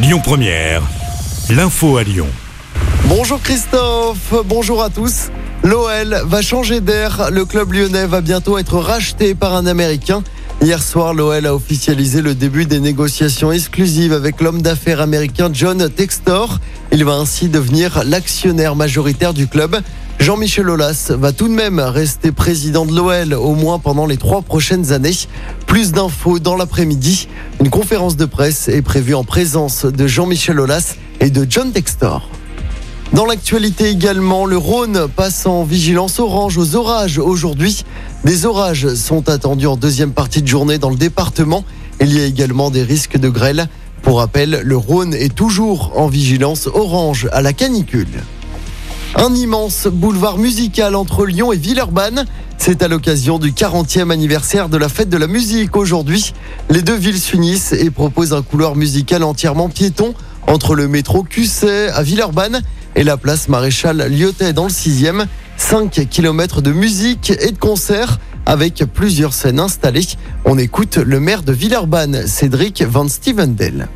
Lyon Première, l'info à Lyon. Bonjour Christophe, bonjour à tous. L'OL va changer d'air. Le club lyonnais va bientôt être racheté par un Américain. Hier soir, l'OL a officialisé le début des négociations exclusives avec l'homme d'affaires américain John Textor. Il va ainsi devenir l'actionnaire majoritaire du club. Jean-Michel Aulas va tout de même rester président de l'OL au moins pendant les trois prochaines années. Plus d'infos dans l'après-midi. Une conférence de presse est prévue en présence de Jean-Michel Aulas et de John Textor. Dans l'actualité également, le Rhône passe en vigilance orange aux orages aujourd'hui. Des orages sont attendus en deuxième partie de journée dans le département. Il y a également des risques de grêle. Pour rappel, le Rhône est toujours en vigilance orange à la canicule. Un immense boulevard musical entre Lyon et Villeurbanne. C'est à l'occasion du 40e anniversaire de la fête de la musique aujourd'hui. Les deux villes s'unissent et proposent un couloir musical entièrement piéton entre le métro Cusset à Villeurbanne et la place Maréchal Lyotet dans le 6e. 5 km de musique et de concerts avec plusieurs scènes installées. On écoute le maire de Villeurbanne, Cédric Van Stevendel.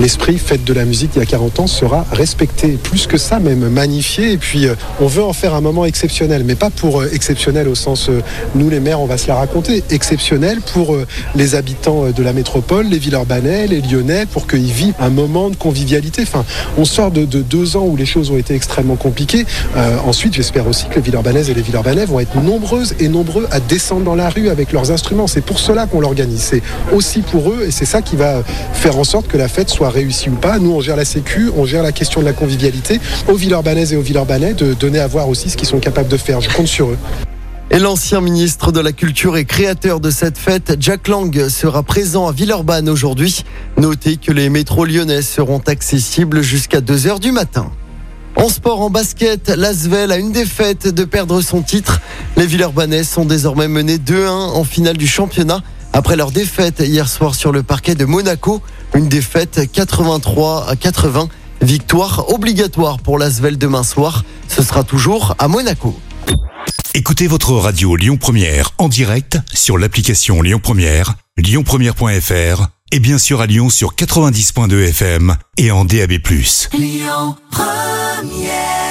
L'esprit fête de la musique il y a 40 ans sera respecté, plus que ça même magnifié. Et puis euh, on veut en faire un moment exceptionnel, mais pas pour euh, exceptionnel au sens euh, nous les maires on va se la raconter, exceptionnel pour les habitants de la métropole, les Villeurbanais, les Lyonnais, pour qu'ils vivent un moment de convivialité. Enfin, on sort de, de, deux ans où les choses ont été extrêmement compliquées. ensuite, j'espère aussi que les Villeurbanaises et les Villeurbanais vont être nombreuses et nombreux à descendre dans la rue avec leurs instruments. C'est pour cela qu'on l'organise. C'est aussi pour eux et c'est ça qui va faire en sorte que la fête réussi ou pas. Nous, on gère la sécu, on gère la question de la convivialité. Aux Villeurbanaises et aux Villeurbanais de donner à voir aussi ce qu'ils sont capables de faire. Je compte sur eux. Et l'ancien ministre de la Culture et créateur de cette fête, Jack Lang, sera présent à Villeurbanne aujourd'hui. Notez que les métros lyonnais seront accessibles jusqu'à 2h du matin. En sport, en basket, l'Asvel a une défaite de perdre son titre. Les Villeurbanais sont désormais menés 2-1 en finale du championnat après leur défaite hier soir sur le parquet de Monaco. Une défaite 83 à 80. Victoire obligatoire pour l'Asvel demain soir. Ce sera toujours à Monaco. Écoutez votre radio Lyon Première en direct sur l'application Lyon Première, lyonpremière.fr et bien sûr à Lyon sur 90.2 FM et en DAB+. Lyon Première